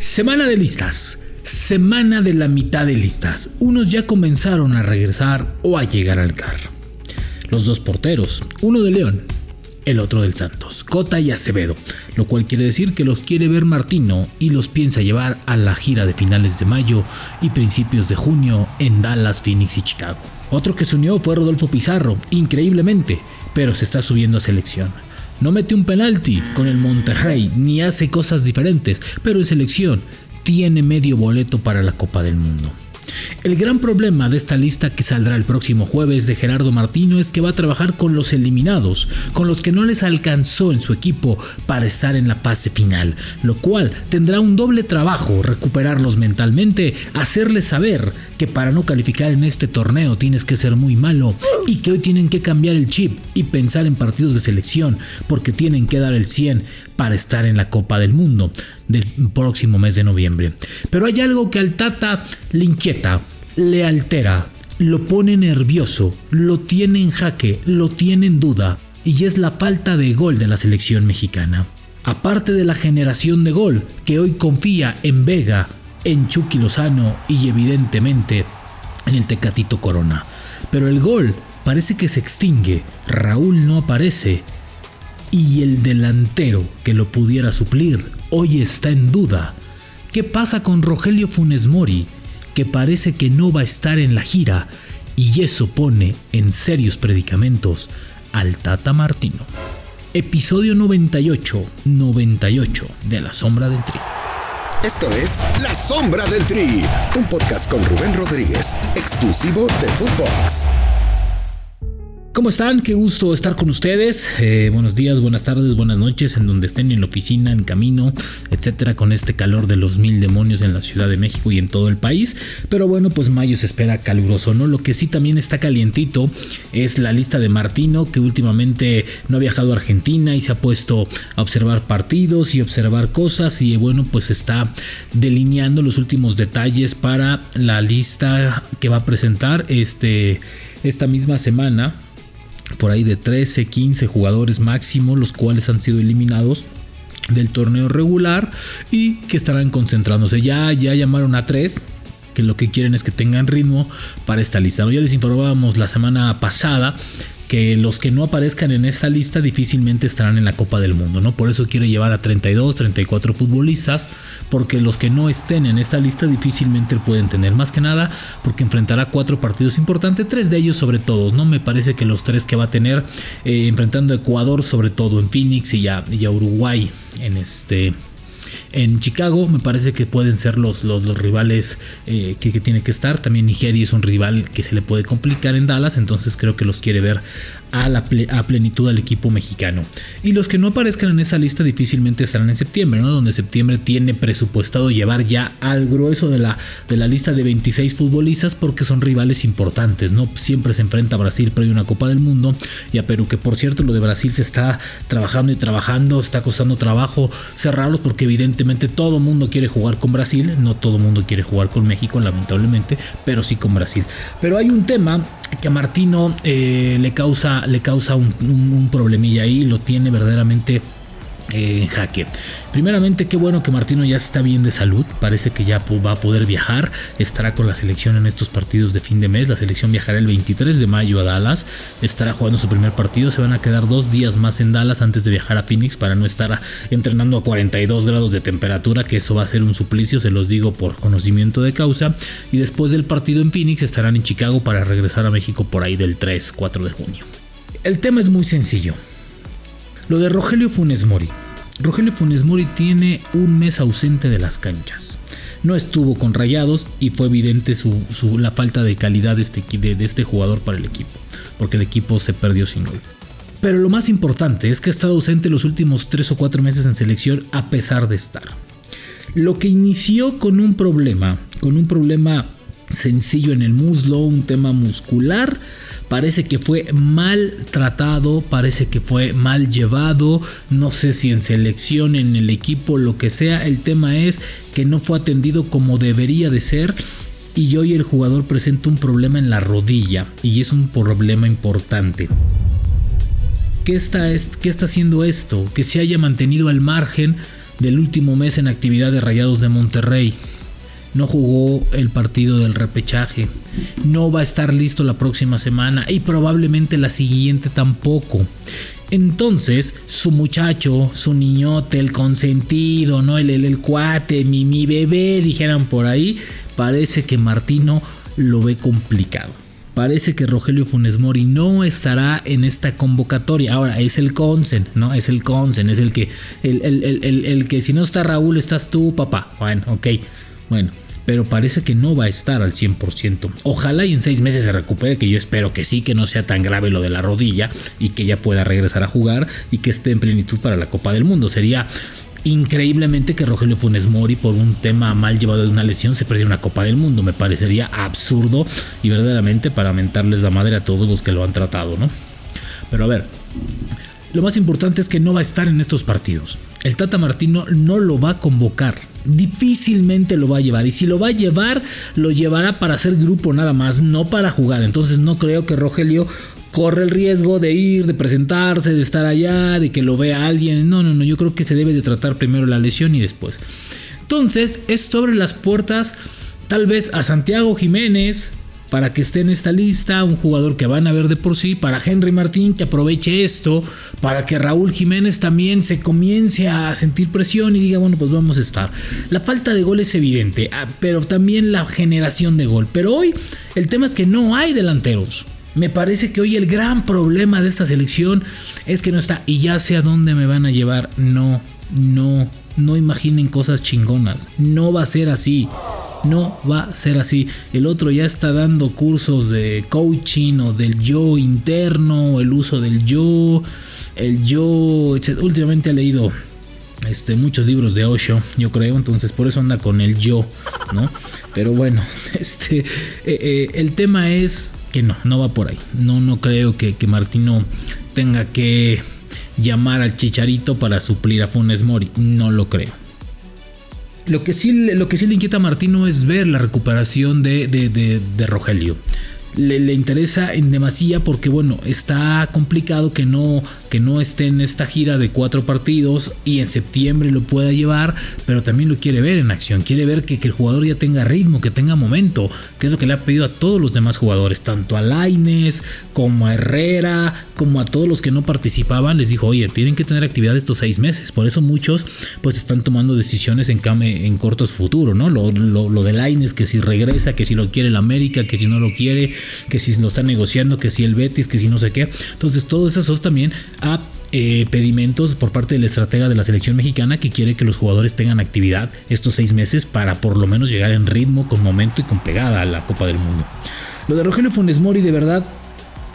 Semana de listas. Semana de la mitad de listas. Unos ya comenzaron a regresar o a llegar al CAR. Los dos porteros, uno de León, el otro del Santos, Cota y Acevedo, lo cual quiere decir que los quiere ver Martino y los piensa llevar a la gira de finales de mayo y principios de junio en Dallas, Phoenix y Chicago. Otro que se unió fue Rodolfo Pizarro, increíblemente, pero se está subiendo a selección. No mete un penalti con el Monterrey ni hace cosas diferentes, pero en selección tiene medio boleto para la Copa del Mundo. El gran problema de esta lista que saldrá el próximo jueves de Gerardo Martino es que va a trabajar con los eliminados, con los que no les alcanzó en su equipo para estar en la fase final, lo cual tendrá un doble trabajo, recuperarlos mentalmente, hacerles saber que para no calificar en este torneo tienes que ser muy malo y que hoy tienen que cambiar el chip y pensar en partidos de selección porque tienen que dar el 100 para estar en la Copa del Mundo del próximo mes de noviembre. Pero hay algo que al Tata le inquieta, le altera, lo pone nervioso, lo tiene en jaque, lo tiene en duda, y es la falta de gol de la selección mexicana. Aparte de la generación de gol que hoy confía en Vega, en Chucky Lozano y evidentemente en el Tecatito Corona. Pero el gol parece que se extingue, Raúl no aparece y el delantero que lo pudiera suplir hoy está en duda. ¿Qué pasa con Rogelio Funes Mori, que parece que no va a estar en la gira y eso pone en serios predicamentos al Tata Martino? Episodio 98, 98 de La Sombra del Tri. Esto es La Sombra del Tri, un podcast con Rubén Rodríguez, exclusivo de Footbox. ¿Cómo están? Qué gusto estar con ustedes. Eh, buenos días, buenas tardes, buenas noches, en donde estén en la oficina, en camino, etcétera, con este calor de los mil demonios en la Ciudad de México y en todo el país. Pero bueno, pues mayo se espera caluroso, ¿no? Lo que sí también está calientito es la lista de Martino, que últimamente no ha viajado a Argentina y se ha puesto a observar partidos y observar cosas. Y bueno, pues está delineando los últimos detalles para la lista que va a presentar este, esta misma semana por ahí de 13, 15 jugadores máximo, los cuales han sido eliminados del torneo regular y que estarán concentrándose. Ya, ya llamaron a tres que lo que quieren es que tengan ritmo para esta lista. Ya les informábamos la semana pasada que los que no aparezcan en esta lista difícilmente estarán en la Copa del Mundo, ¿no? Por eso quiere llevar a 32, 34 futbolistas, porque los que no estén en esta lista difícilmente pueden tener más que nada, porque enfrentará cuatro partidos importantes, tres de ellos sobre todo, ¿no? Me parece que los tres que va a tener eh, enfrentando a Ecuador, sobre todo en Phoenix y a, y a Uruguay en este en Chicago me parece que pueden ser los, los, rivales eh, que, tiene que estar. También Nigeria es un rival que se le puede complicar en Dallas, entonces creo que los quiere ver a, la a plenitud al equipo mexicano. Y los que no aparezcan en esa lista difícilmente estarán en septiembre, ¿no? donde septiembre tiene presupuestado llevar ya al grueso de la, de la lista de 26 futbolistas porque son rivales importantes. ¿no? Siempre se enfrenta a Brasil previo a una Copa del Mundo y a Perú, que por cierto lo de Brasil se está trabajando y trabajando, está costando trabajo cerrarlos porque evidentemente todo el mundo quiere jugar con Brasil, no todo el mundo quiere jugar con México lamentablemente, pero sí con Brasil. Pero hay un tema que a Martino eh, le causa, le causa un, un problemilla ahí, lo tiene verdaderamente en jaque. Primeramente, qué bueno que Martino ya está bien de salud, parece que ya va a poder viajar, estará con la selección en estos partidos de fin de mes, la selección viajará el 23 de mayo a Dallas, estará jugando su primer partido, se van a quedar dos días más en Dallas antes de viajar a Phoenix para no estar entrenando a 42 grados de temperatura, que eso va a ser un suplicio, se los digo por conocimiento de causa, y después del partido en Phoenix estarán en Chicago para regresar a México por ahí del 3-4 de junio. El tema es muy sencillo. Lo de Rogelio Funes Mori. Rogelio Funes Mori tiene un mes ausente de las canchas. No estuvo con rayados y fue evidente su, la falta de calidad de este, de, este jugador para el equipo, porque el equipo se perdió sin gol. Pero lo más importante es que ha estado ausente los últimos 3 o 4 meses en selección a pesar de estar. Lo que inició con un problema, con un problema sencillo en el muslo, un tema muscular, parece que fue mal tratado, parece que fue mal llevado, no sé si en selección, en el equipo, lo que sea, el tema es que no fue atendido como debería de ser y hoy el jugador presenta un problema en la rodilla y es un problema importante. ¿Qué está, qué está haciendo esto? Que se haya mantenido al margen del último mes en actividad de Rayados de Monterrey. No jugó el partido del repechaje. No va a estar listo la próxima semana y probablemente la siguiente tampoco. Entonces, su muchacho, su niñote, el consentido, ¿no? El, el, cuate, mi, mi bebé, dijeran por ahí, parece que Martino lo ve complicado. Parece que Rogelio Funes Mori no estará en esta convocatoria. Ahora, es el consen, ¿no? Es el consen, es el que, el, el, el que si no está Raúl, estás tú, papá. Bueno, ok. Bueno, pero parece que no va a estar al 100%. Ojalá y en seis meses se recupere, que yo espero que sí, que no sea tan grave lo de la rodilla y que ya pueda regresar a jugar y que esté en plenitud para la Copa del Mundo. Sería increíblemente que Rogelio Funes Mori por un tema mal llevado de una lesión se perdiera una Copa del Mundo. Me parecería absurdo y verdaderamente para mentarles la madre a todos los que lo han tratado, ¿no? Pero a ver, lo más importante es que no va a estar en estos partidos. El Tata Martino no lo va a convocar. Difícilmente lo va a llevar. Y si lo va a llevar, lo llevará para hacer grupo nada más, no para jugar. Entonces no creo que Rogelio corre el riesgo de ir, de presentarse, de estar allá, de que lo vea alguien. No, no, no. Yo creo que se debe de tratar primero la lesión y después. Entonces es sobre las puertas tal vez a Santiago Jiménez, para que esté en esta lista, un jugador que van a ver de por sí, para Henry Martín que aproveche esto, para que Raúl Jiménez también se comience a sentir presión y diga, bueno, pues vamos a estar. La falta de gol es evidente, ah, pero también la generación de gol. Pero hoy el tema es que no hay delanteros. Me parece que hoy el gran problema de esta selección es que no está y ya sé a dónde me van a llevar. No, no, no imaginen cosas chingonas. No va a ser así. No va a ser así. El otro ya está dando cursos de coaching o del yo interno, el uso del yo, el yo, etc. Últimamente ha leído este, muchos libros de Osho, yo creo, entonces por eso anda con el yo, ¿no? Pero bueno, este, eh, eh, el tema es que no, no va por ahí. No, no creo que, que Martino tenga que llamar al Chicharito para suplir a Funes Mori, no lo creo. Lo que sí, lo que sí le inquieta a Martino es ver la recuperación de, de Rogelio le, interesa en demasía porque bueno, está complicado que no, que no esté en esta gira de cuatro partidos y en septiembre lo pueda llevar, pero también lo quiere ver en acción, quiere ver que, el jugador ya tenga ritmo, que tenga momento, que es lo que le ha pedido a todos los demás jugadores, tanto a Laines como a Herrera, como a todos los que no participaban, les dijo, oye, tienen que tener actividad estos seis meses, por eso muchos pues están tomando decisiones en, en corto futuro, ¿no? Lo, lo, de Laines, que si regresa, que si lo quiere el América, que si no lo quiere, que si lo está negociando, que si el Betis, que si no sé qué. Entonces, todos esos también a eh, pedimentos por parte del estratega de la selección mexicana que quiere que los jugadores tengan actividad estos seis meses para por lo menos llegar en ritmo, con momento y con pegada a la Copa del Mundo. Lo de Rogelio Funes Mori de verdad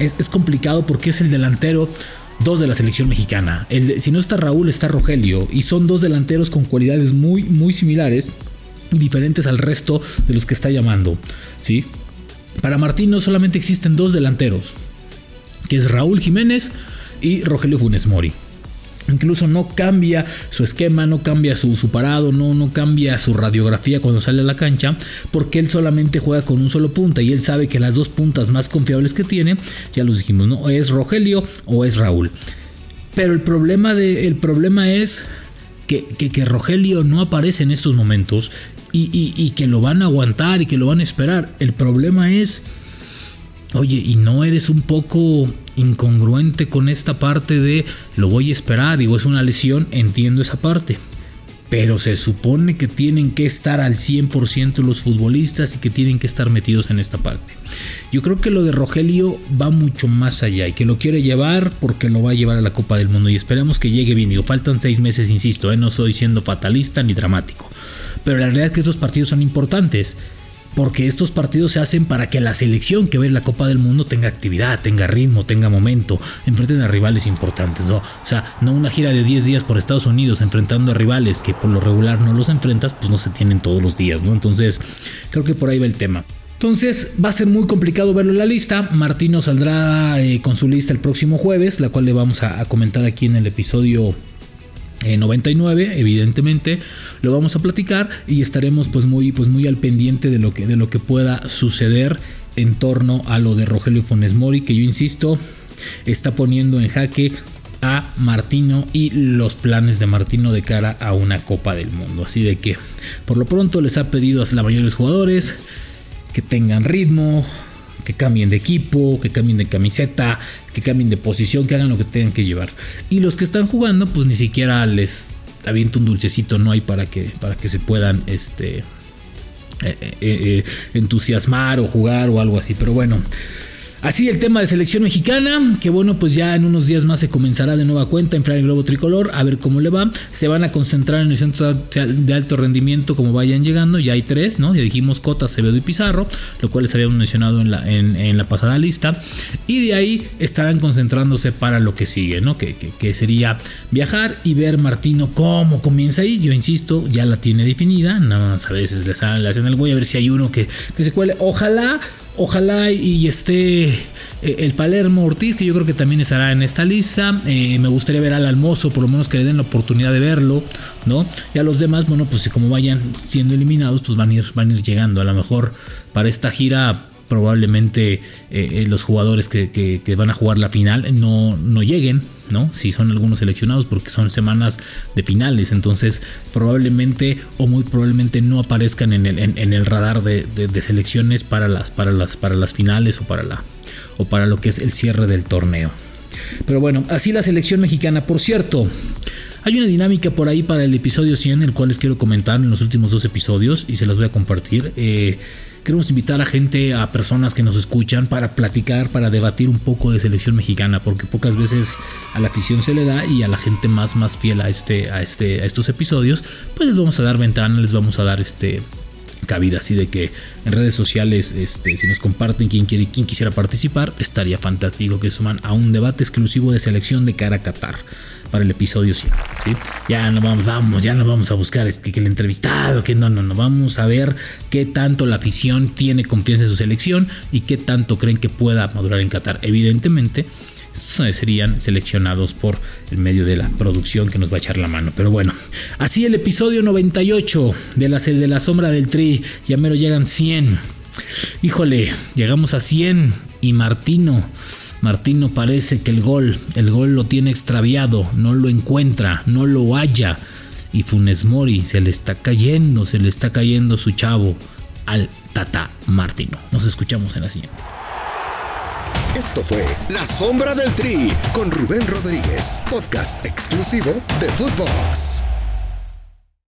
es, complicado porque es el delantero dos de la selección mexicana. Si no está Raúl, está Rogelio. Y son dos delanteros con cualidades muy, muy similares diferentes al resto de los que está llamando. ¿sí? Para Martín no solamente existen dos delanteros, que es Raúl Jiménez y Rogelio Funes Mori. Incluso no cambia su esquema, no cambia su, parado, no, no cambia su radiografía cuando sale a la cancha, porque él solamente juega con un solo punta y él sabe que las dos puntas más confiables que tiene, ya los dijimos, ¿no? Es Rogelio o es Raúl. Pero el problema, de, el problema es que, que, Rogelio no aparece en estos momentos y, que lo van a aguantar y que lo van a esperar. El problema es, oye, ¿y no eres un poco incongruente con esta parte de lo voy a esperar? Digo, es una lesión, entiendo esa parte. Pero se supone que tienen que estar al 100% los futbolistas y que tienen que estar metidos en esta parte. Yo creo que lo de Rogelio va mucho más allá y que lo quiere llevar porque lo va a llevar a la Copa del Mundo y esperemos que llegue bien. Digo, faltan seis meses, insisto, ¿eh? no estoy siendo fatalista ni dramático. Pero la realidad es que estos partidos son importantes. Porque estos partidos se hacen para que la selección que ve la Copa del Mundo tenga actividad, tenga ritmo, tenga momento, enfrenten a rivales importantes, ¿no? O sea, no una gira de 10 días por Estados Unidos enfrentando a rivales que por lo regular no los enfrentas, pues no se tienen todos los días, ¿no? Entonces, creo que por ahí va el tema. Entonces va a ser muy complicado verlo en la lista. Martino saldrá eh, con su lista el próximo jueves, la cual le vamos a comentar aquí en el episodio 99 eh, evidentemente lo vamos a platicar y estaremos pues muy pues muy al pendiente de lo que de lo que pueda suceder en torno a lo de Rogelio Funes Mori que yo insisto está poniendo en jaque a Martino y los planes de Martino de cara a una Copa del Mundo. Así de que por lo pronto les ha pedido a la mayoría de los jugadores que tengan ritmo, que cambien de equipo, que cambien de camiseta, que cambien de posición, que hagan lo que tengan que llevar. Y los que están jugando, pues ni siquiera les avienta un dulcecito, no hay para que, para que se puedan este, eh, eh, eh, entusiasmar o jugar o algo así. Pero bueno, Así el tema de selección mexicana, que bueno, pues ya en unos días más se comenzará de nueva cuenta en el globo tricolor, a ver cómo le va. Se van a concentrar en el centro de alto rendimiento como vayan llegando, ya hay tres, ¿no? Ya dijimos Cota, Acevedo y Pizarro, lo cual les habíamos mencionado en la, pasada lista. Y de ahí estarán concentrándose para lo que sigue, ¿no? Que, sería viajar y ver Martino cómo comienza ahí. Yo insisto, ya la tiene definida, nada más a veces le sale la el voy a ver si hay uno que, que se cuele. Ojalá Ojalá y esté eh, el Palermo Ortiz, que yo creo que también estará en esta lista. Eh, me gustaría ver al Almozo, por lo menos que le den la oportunidad de verlo, ¿no? Y a los demás, bueno, pues como vayan siendo eliminados, pues van a ir, van a ir llegando. A lo mejor para esta gira probablemente eh, los jugadores que, van a jugar la final no, no lleguen, ¿no? Si son algunos seleccionados porque son semanas de finales, entonces probablemente o muy probablemente no aparezcan en el, en, el radar de, selecciones para las, para, las, para las finales o para, la, o para lo que es el cierre del torneo. Pero bueno, así la selección mexicana, por cierto. Hay una dinámica por ahí para el episodio 100, el cual les quiero comentar en los últimos dos episodios y se las voy a compartir. Eh, Queremos invitar a gente, a personas que nos escuchan para platicar, para debatir un poco de selección mexicana, porque pocas veces a la afición se le da y a la gente más, más fiel a, este, a, este, a estos episodios, pues les vamos a dar ventana, les vamos a dar este cabida, así de que en redes sociales, este, si nos comparten quién quiere, quién quisiera participar, estaría fantástico que suman a un debate exclusivo de selección de cara a Qatar para el episodio 100. ¿sí? Ya no vamos, vamos, ya no vamos a buscar este, que el entrevistado, que no, no, no, vamos a ver qué tanto la afición tiene confianza en su selección y qué tanto creen que pueda madurar en Qatar. Evidentemente, serían seleccionados por el medio de la producción que nos va a echar la mano. Pero bueno, así el episodio 98 de la, de la sombra del tri, ya mero llegan 100. Híjole, llegamos a 100 y Martino Martino parece que el gol, el gol lo tiene extraviado, no lo encuentra, no lo halla. Y Funes Mori se le está cayendo, se le está cayendo su chavo al Tata Martino. Nos escuchamos en la siguiente. Esto fue La Sombra del Tri con Rubén Rodríguez, podcast exclusivo de Footbox.